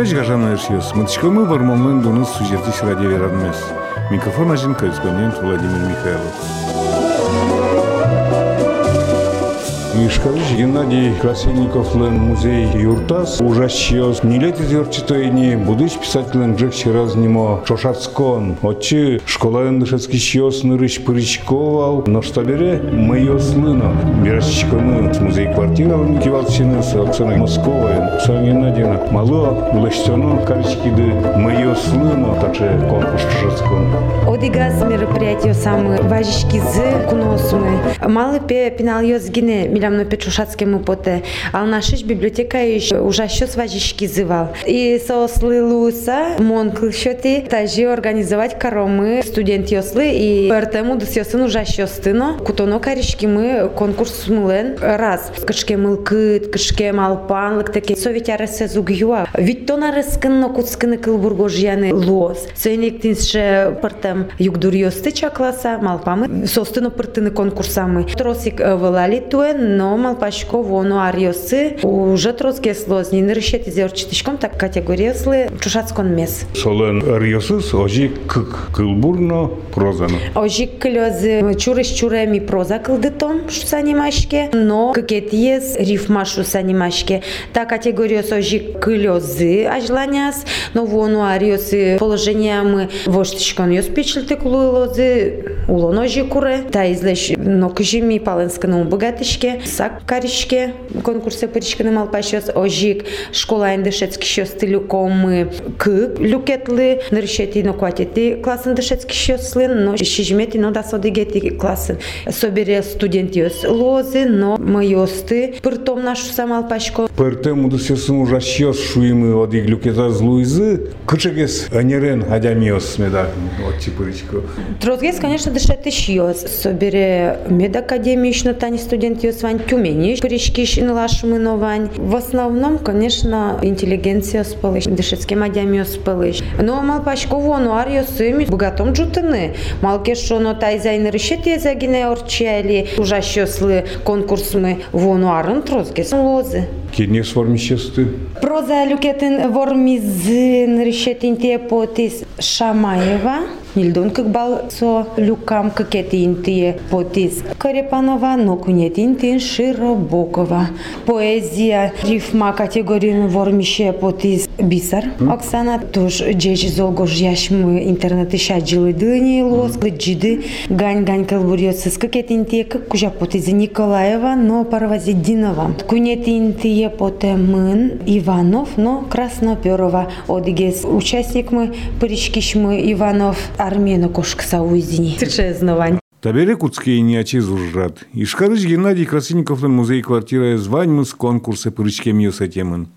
Жечбуреч гажана эршиос. Мытышкомы вармонлын дуныс сюжетиш радио веранмес. Микрофон один корреспондент Владимир Михайлов. Мишкалыш Геннадий Красильниковлен музей юртас. Ужащиос нилет изерчитоини будыш писателен джекчи разнимо шошацкон отчы школаен дышецки щиос нырыш пырычковал. Но что бере моё слыно бирашчиконы музей квартира кивалчины с Оксаной Московой. Оксана Геннадьевна. Мало. Лыштоно каричкиды моё слыно также конкурс шошацкон Одигаз мероприятие самые важички з куносмы. Мало пе пенал йозгине милямно печушацке мы поте. Ал нашиш библиотека иш уже щось важички зывал. И сослилуса мон клшоти тажи организовать каромы студент йослы и пертему дос йосын уже щостыно. Кутоно карички мы конкурс мулен раз. Кышке мылкыт, кышке малпанлык таке советяресе зугюа. Ведь то на рыскын куцкыны кылбургожьяны лос. Сөйнектинше пыртем югдур йосты чакласа, малпамы состыно пыртыны конкурсамы. Тросик вылали туен, но малпашко воно ариосы уже троске слоз. Не нырышет из орчитишком так категорияслы чушацкон мес. Солен риосыз ожи кык кылбурно прозано. Ожик клёзы чурыш чуреми проза кылдытом шусанимашке, но кекетиес рифма шусанимашке. Та категория ожик клёзы ажланяс, но воно ариосы положение мы воштишкон йос печилте кулуйлозы улон ожи куре. Та излеш но кыжими паленсканы богатышке, сак каришке конкурсе пыришканы малпашос ожик школа индышецки щос тилюкомы кык люкетлы ныршети но кватети классын дышецки щослын, но шижмети но да содигети классын. Собере студент йос лозы, но мы йосты пыртом нашу самалпашко. Пертему дусесун ужащиос шуимы од иглюкета злуизы, кычегес анерен адямиос медак от чипыричко. Трозгес, конечно, дышети щос. Собере медакадемична тани студент йос вань тюмени, пыришкиш нлашмы новань. В основном, конечно, интеллигенция спалыш, дышецким адямиос спалыш. Но малпашко воно арьосыми богатом джутыны. Малке шоно тайзайн решети загине орчали, ужащослы конкурсмы воно арын трозгес лозы. Кенес формищесты. Проза люкетин вормизин решетин те потис Шамаева. Нильдон как бал со люкам какетин те потис Карепанова, но кунетин тин Широбокова. Поэзия рифма категорию вормище потис Бисар. Оксана тоже джеч золгош яшмы интернеты шаджили дыни лос, джиды гань гань калбурьется с какетин те как кужа потис Николаева, но Парвазидинова. Кунетин те Епотемын Иванов, но Красноперова. Одигез участник мы, Причкишмы Иванов, Армена Кошкса уйдини. Тишезновань. Табере Куцкей не очизужат. Ишкарыч Геннадий Красинников Красильниковтың музей-квартира званьмыз конкурсы пырышкем есетемін.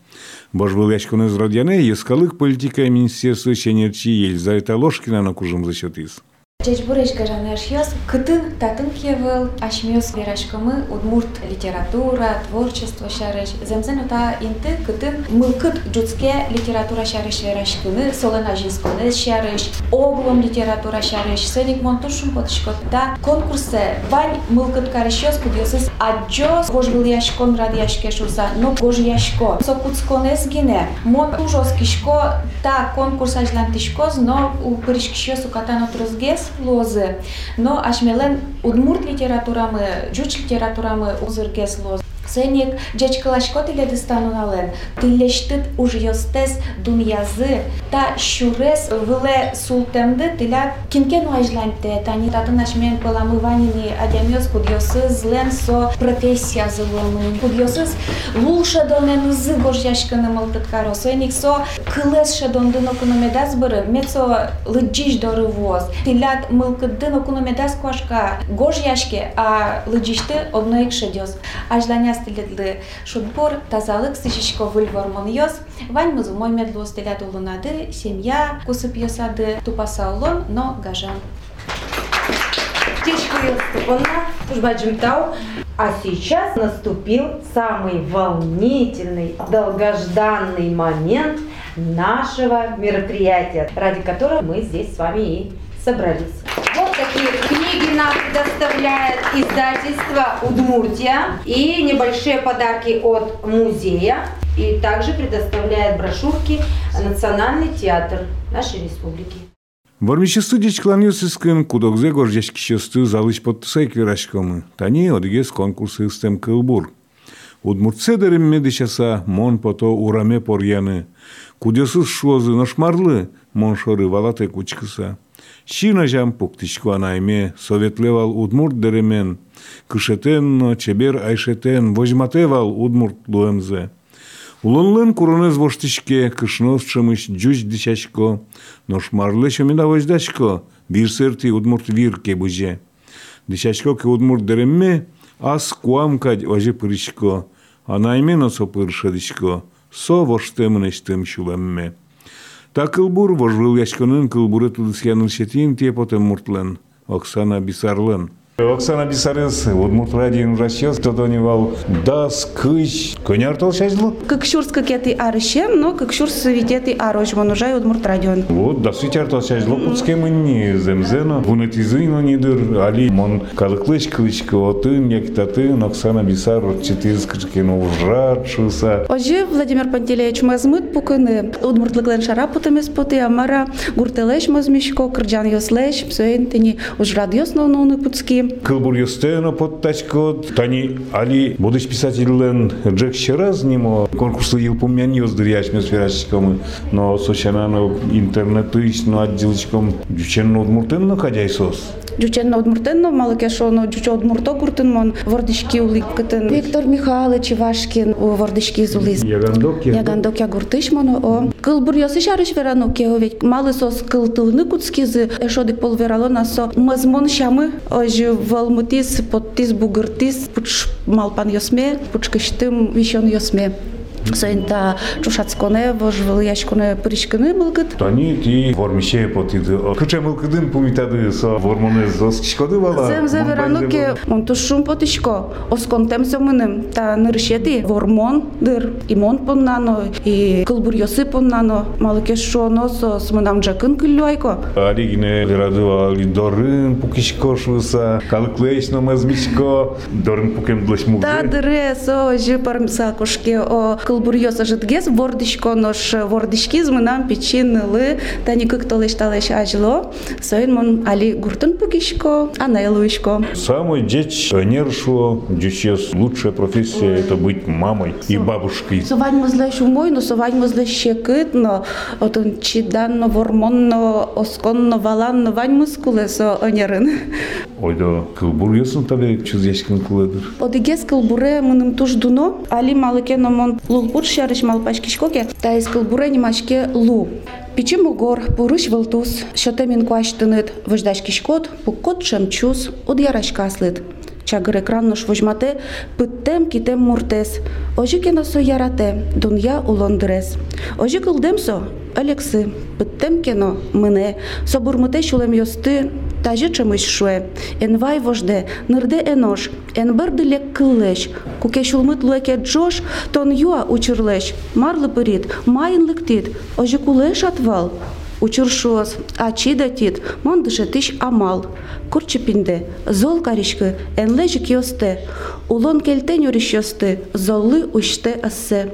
из яшконы зрадяне скалых политика министерства Шенерчи Елизавета Ложкина на кужым за счет из. Чечбуреш кажанаш јас, кытын татын кевел, ашмёс берашкамы, удмурт литература, творчество шареш. Земзен ота инте кытын мылкыт джутске литература шареш верашкыны, солена жинскыны шареш, облом литература шареш, седик монтушун потышкотта конкурсе вань мылкыт карешёс кудиосыз аджос гож был яшкон рад яшкеш урса, но гож яшко. Сокуцконес гине, мон ужос кишко та конкурс ажлантишкоз, но у пыришкишёс укатан отрызгес, слозы но ашмелен удмурт литературамы жуч литературамы узурге удмуртрыч Сенек джечкалашко тиледи станунален. Тилештит уж йостес дуньязы. Та щурес выле султемды тиля кинкен уажланте. Тани татын ашмен паламы ванини адямёс кудьосы злен со профессия зылымы. Кудьосыз лулша донен зы гожяшканы малтыткаро. Сенек со кылес шадондын окономедас быры. Мецо лыджиш доры воз. Тилят мылкыдын окономедас кошка гожяшке, а лыджишты одноик шедёс. Ажланя стилетлы шутбор, тазалык сышишко выльвормон йос. Вань мызу мой медло стилят улунады, семья кусып йосады, тупаса улон, но гажан. Птичка Степана, Тужбаджим Тау. А сейчас наступил самый волнительный, долгожданный момент нашего мероприятия, ради которого мы здесь с вами и собрались. Книги нам предоставляет издательство Удмуртия и небольшие подарки от музея. И также предоставляет брошюрки Национальный театр нашей республики. Вормичесту дичкланюсыскын кудокзе горжешкищесту залыч подтысай кверашкомы. Тани одигес конкурсы стем кылбур. Удмуртседерим медичаса мон пото ураме порьяны. Кудесыз шуозы ношмарлы мон шоры валате кучкыса. Шинажам анайме, советлевал удмурт деремен, кышетен чебер айшетен, вожматевал удмурт луэмзе. Улынлын курыныз воштышке, кышнос шымыш джуч дичашко, но шмарлы шымина вождашко, бир серти удмурт вир кебуже. Дичашко ке удмурт деремме, аз куамкать вожи пырышко, а найме носо пыршадышко, со воштемнештым шулемме. Та кылбур вожыл яшкынын кылбуры тудысянын шетин те потом муртлен, Оксана бисарлан. Оксана Бисарес, Удмурт радион расчет, тодонивал дас, кыш, коняр толшайзло? Кыкшурска кети арышем, но кыкшурс витети арош вонужай удмурт радион. Вот, да сутяр толшайзло, пуцкемынни земзено, вунетизыно нидыр, али мон калыклыш кылычка отын, яктатын, Оксана Бисар, четырс кычкено ужрат, шуса. Ожи Владимир Пантелеевич мазмыт пукыны, удмуртлыклен шарапутымес поты, амара гуртелеш мазмишко, кырджан йослеш, псоен тени ужрад йоснауны пуцки. Кылбур юстено подтачкот, тани али будущ писателен Джек Щеразнимо, конкурсы Елпумян юздыр яшме сферачком, но сочанано интернетыч, но отделочком дюченно удмуртенно хадяйсос. Дюченно удмуртенно, малакешоно, дючо удмурто гуртынмон, вордышки уликкытын. Виктор Михайлович Ивашкин, у вордышки зулис. Ягандок я. Ягандок я гуртышмоно, о. Кыл бурьосы шарыш верану кеовек, малы сос кыл тылны куцкизы, эшодик пол верало насо. Мазмон шамы, ожи валмутис, подтис бугыртис, пуч малпан йосме, пуч кыштым вишон йосме. Соинта чушацконе, вожвыл яшконе пыришкыны былгыт. Тани ти вормише потиды. Кыча мылкыдын пумитады со вормоне зос кишкоды вала. Зем верануке он тушум потишко, осконтем сомынем, та ныршети вормон дыр, и мон поннано, и кылбур йосы поннано, малыке шоно со смынам джакын кыллюайко. Алигине верадыва али дорын пукишко шуса, калыклейшно мазмичко, дорын пукем длыш мугы. Та дыре со жи пармса кошке о кылбур йоса жытгес вордишко нош вордишки змынам печинылы, та никык толеш талеш ажло, соин мон али гуртын пукишко, а найлуишко. Самый деч нершо, дючес лучшая профессия это быть мамой и бабушкой. Совань мозле шумойно, совань мозле щекитно, отон чиданно, вормонно, осконно, валанно, вань мускуле со онерин. Ойда кылбур ясын табе чуз яшкин кылыдыр. Одигес кылбуре мыным туш дуно, али малыке номон лулбур шарыш малпашкишкоке, та из кылбуре немашке лу. Пичим угор, пурыш вылтус, шотемин куаштынет, вождашкишкот, пуккот шемчус, удярашкаслыт. Чагыр экраннош вожмате, пыттем китем муртес. Ожи кеносо ярате, дунья улондырес. Ожи кылдемсо, Алекси, пыттем кено, мене, собурмуте шулем йости, тажи чимось шуе. Енвай вожде, нирде енош, енбер дилек кыллеш, куке шулмит луеке джош, тон юа учырлеш, марлы пырит, майын лыктит, ожи кулеш атвал. Учуршуос, ачи датит, мондыше тиш амал. Курчепинде, зол каришкы, энлежик йосте. Улон келтен юриш йосты, золлы учте ассе.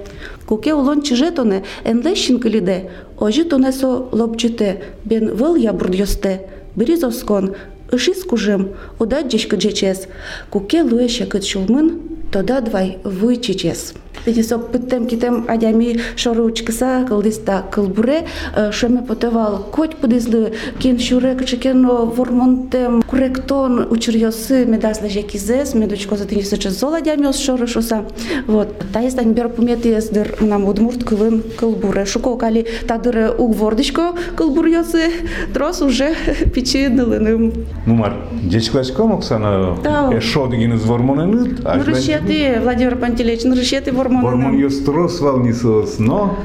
Куке улон чижетоне, энлещин кылиде, ожи тонесо лобчите, бен выл ябурд йосте. Беризоскон, ышис кужым, уда джешкы джечес. Куке луеше кыт шулмын, тода двай вуйчичес. Тенисок пыттем китем адями шоручкыса кылдиста кылбуре шеме потевал коть подизлы кин шуре кычекен вормонтем куректон учурьосы медасле жекизес медучко за тенисо зол адями шорушуса вот та есть ань бер пумети ездер нам удмурт кылын кылбуре шуко кали тадыр угвордичко кылбурьосы трос уже печенылыным Нумар, Мумар, дешкваш комок сана эшодгин е, из вормонен ит. Рышеты, е, Владимир Пантелеич, рышеты вормонен. Вормон юстрос валнисос, но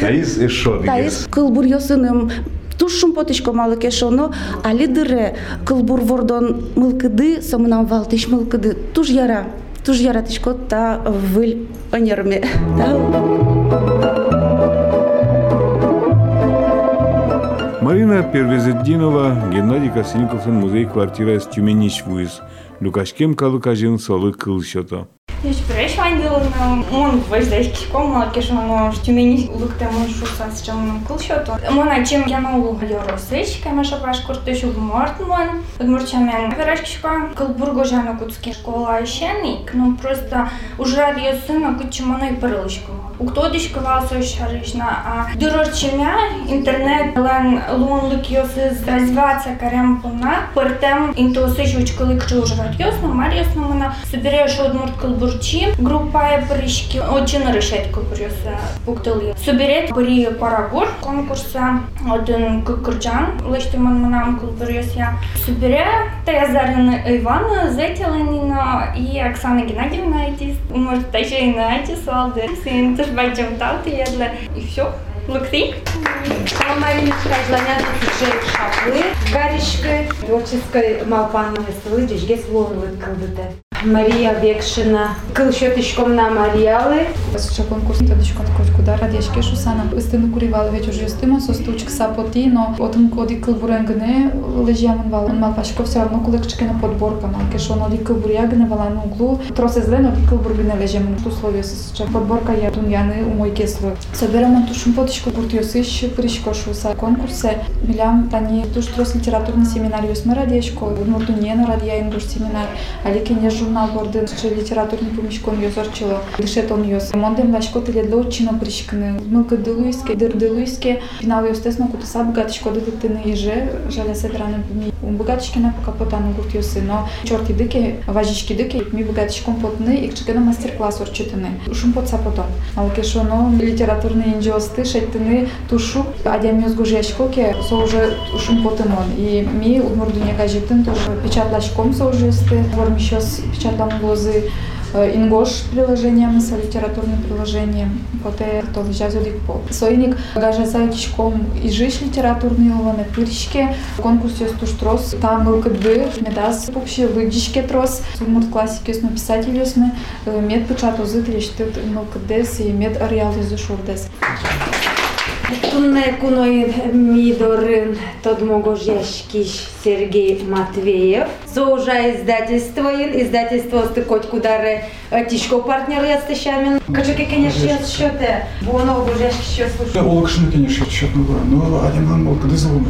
таис эшодгин. Е таис кылбур йосыным тушшум потышко малыкеш оно, али дыре кылбур вордон мылкыды, сомнам валтыш мылкыды, туж яра, туж яра тышко та выль онерме. Тау. Марина Первезеддинова, Геннадий Косынниковтың музей квартира из Тюменич вуз. Люкашкем калыкажын солы кыл шото. Deci vreau mai de la un văz de aici cum că și nu știu meni lucte mă și să să ce mă cul și tot. Mă na чем я на улу yorosish, că mă așa baș curte și mort мон. Подмурча мен. Вераш кишка Калбурго жана кутски школа шеник, ну просто уже рад ее сына кучу мона и парылышку. У кто дишка валсо шаришна, а дорожчимя интернет лен лун лук йосыз развиваться карем пона, пертем интосиш учкали кчу уже рад йосно, мар йосно мона собереш одмурт калбурчи, группа е паришки, очень решет калбурьоса пуктали. Соберет пари парагор, конкурса один кукурджан, лишти мон манам калбурьося. Собере Таязарина Ивана, Зетя Ленина и Оксана Геннадьевна Айтис. Может, еще и на Айтис, Валдер. Сын, тоже бачим талты, ядла. И все. Лукси. Мариночка Жланяна Сиджей Шаплы, Гаришка, творческой Малпана Веселы, Джижге Словы Кылдыте. Мария Векшина, Кылшетишком на Мариалы, Ще конкурс dar radieșke și sana stând cu rival veci уже стима со стучка сапоти, но отым коди кылбурангне лежам вал малпашко все равно кулыкчке на подборка малке шо ноди кылбурягне вала на углу. Тросе зле ноди кылбургне лежам в условия с че подборка я туньяны у мой кесло соберем он тушум потишко куртиосиш пришко шу са конкурсе. Милям тани туш трос литературный семинар юсме радиешко нуртуне на радия индуш семинар. Али кене журнал борден че литературный помишкон юзорчило дишетон юз мондем лашко теле дло чино пришкне мылка делуиске дыр делуиске финал естествено кута са богатишко дыдыктыны еже жаля севераны ми богатичкина капотаны куртюсы но чортидыки э, важичкидыки э, ми богатич компотны икчикена мастер класс урчитыны ушумпот сапотон. Ал кешоно литературный инжосты шеттыны тушу адеми өзгожияшкоке со уже ушумпотымон и ми удмурдунияга жетин тоже печатлашком со ужесты вормишос печатлангозы ингош приложением, со литературным приложением, поте толы жазудик пол. Сойник гажаса кишком ижиш литературный его на пырщике, конкурс ёстуш трос, там был как бы медас вообще выдишке трос, суммут классики ёсну писатель ёсну, мед пычат узы трещтыт мелкадес ну, и мед ареал ёзу шурдес. Тунне куной Мидорын Тодмогожешкиш Сергей Матвеев. Соужа издательство, издательство стыкоть кударе тишко партнер ястышамин. Качаки, конечно, я счете. Воно гожешки що слушаю. Олакшыны конечно счетно было, но адеман был кыды злу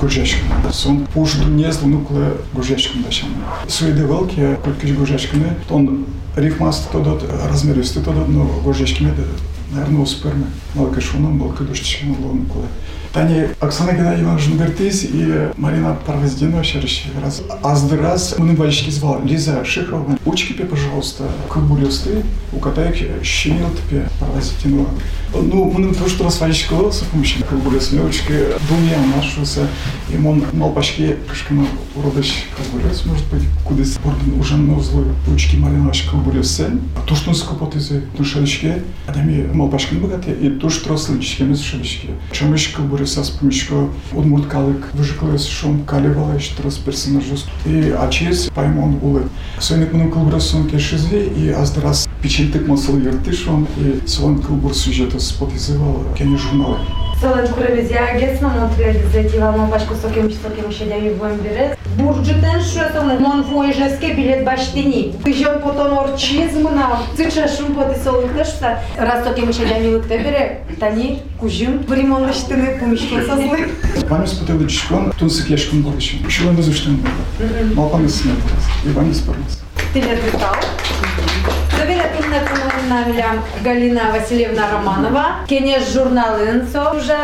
гожешкин. Сон пуш не злу нукле гожешкин дашам. Суеде велки, колькиш гожешкины, он рифмаст тодот, размеристы тодот, но гожешкины наверное, успърме. Малка шунам, малка дощичка на Лон Николай. Тани Оксана Геннадьевна Жунгартис и Марина Парвоздина шерщи раз. А с раз мы бальщики звал Лиза Шиховна. Учкипе, пожалуйста, кабулюсты, у катаек щенилтпе Парвоздина. Ну, мы на то, что вас вальщик волосы помощи кабулюсны, учки думья нашуся, и мон малпачки кашкина уродыш кабулюс, может быть, куда с орден уже на узлы учки Марина кабулюсы. А то, что он скопот из душелечки, а там и малпачки богатые, и то, что рослычки, мы с сушелечки. Чем еще кабулюс кылбурюс с помощью удмурткалык, выжиклась шум каливала, еще раз персонажус. И ачес паймон улы. Сегодня мы кылбурюс он кешизе, и аздрас печеньтык масыл ертышон, и свон кылбур сюжета спотизывал, кене журналы. Sală de curăvezia, aghes mă montrealizătiv, am pași cu sochim și sochim și de aici voi îmbire. Burge ten și eu sunt non voieșesc bilet baștini. Și eu pot onor ciz mâna, zice și un pot să lucrăște. Раз токи мы сейчас не лыктебере, тани, кужим, время лыштыны, пумишку сослы. Вам из потеды чешкон, тун сык яшком голышим. Еще вам изуштым было. Малпан из. И вам из. Ты не отлетал? Доверительная коммунальная Галина Васильевна Романова. Кенеш журналын со уже.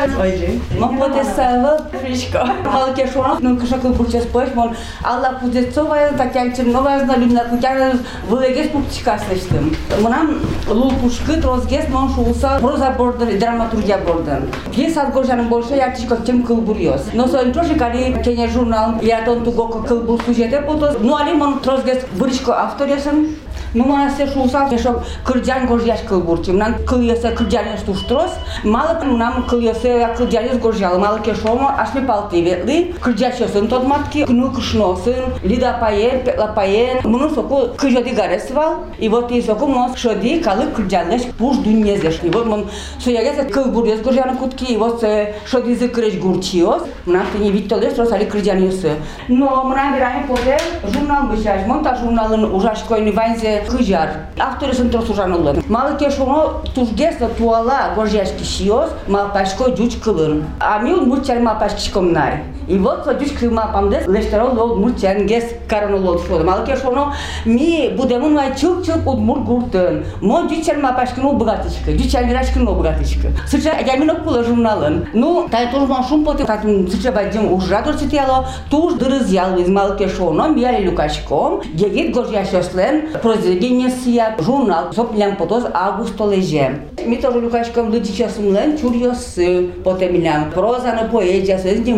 Мон потесава фришко. Малке шуан, ну кашакл бурчес пош, мон алла пудецова, такян чернова, зна любна кутяна, вылегес пуптика слештым. Монам лул пушкы трозгес, мон шулса проза бордер, драматургия бордер. Гес аз горжанын больше, я тишко чем кылбурьос. Но соин троши кали кене журнал, я тон туго кылбур сюжете потос, ну али мон трозгес вырышко авторесен, Nu mă se șusa că șo cârgean gorjiaș călburci. Nan câliese cârgean stu ștros, mală că nam câliese a cârgean gorjial, mală că șo mă aș mi paltive. Li cârgeaș sunt tot matki, nu câșno sunt, li da paien, la paien, mă să cu câjodi garesval, i вот и соку мос шоди калы cârgeanleș puș Dumnezeș. I вот mă să ia găsă călburios gorjian cutki, i вот se șodi zicreș gurcios, mă tini vittoles tros ali cârgean iose. No, mă n-am virai pote, jurnal bășaș, monta jurnal în ușaș coi nivanze хыжар. Авторысын тұрсужан ұлы. Малы кешуңы тужгесно туала гожешки шиоз малпашко жуч кылын. Амиун мульчар малпашки шкомнай. И вот со жуч кыл малпамдес лештерол лод мурчангес каранолод шоды. Малы кешоно ми будемун май чук чук удмур гуртын. Мо жучар малпашкину богатичка, жучар вирашкину богатичка. Сыча ямино кула журналын. Ну, тай туж ман шум поте, татун сыча бадим ужрадор цитяло, туж дырыз ял из малы кешоно, мияли люкачком, гегит горжящослен, произведение сия, журнал, соплян потос августо леже. Ми тоже люкачком лыдичасумлен, чурьосы, потемилям, проза на поэзия, сөз не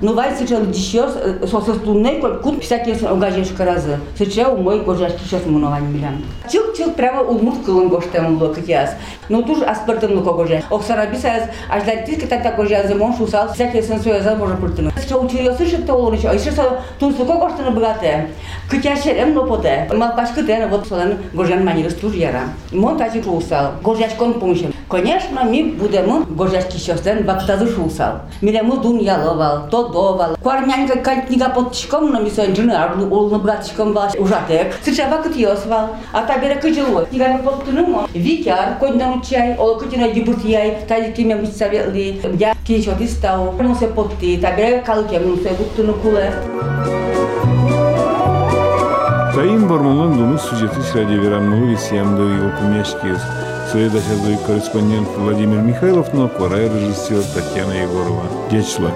Но vai se chama de chios, só se tu nem quando pisa que esse gajo de casa. Se chama o мой гожашки сейчас много не милям. Чил чил прямо умут кылын гоштам ло как яс. Но туж аспертым ло гожаш. Оксараби саяс аж дартис кета так гожаш за мон шусал. Всякие сенсуя за можно пуртыны. Что учил сыш это олон еще. Еще со тун суко гоштаны богате. Кытяшер эм лопоте. Мал пашкы тена вот солен гожан маниры стуж яра. Мон тачи шусал. Гожаш кон пуншем. Конечно, ми будемо горжачки щостен бактазы шусал. Милему дун яловал, то довал. Кварнянка кантнига подчиком, но ми сенджины арлы олны братчиком бал ужатек. Сыча бакыт йосвал. А та бере кыжилой. Тигами подтынымон. Викяр, кондан учай, ол кытина дебут яй, тали киме мучсавели. Я кинчот истау. Ну се подти, та бере калке, ну се буттыны куле. Таим Бармалан Дунус сюжеты ради Веранмалу Висьямду и Окумяшкиз. Следующий корреспондент Владимир Михайлов, но акварель режиссер Татьяна Егорова. Дечла.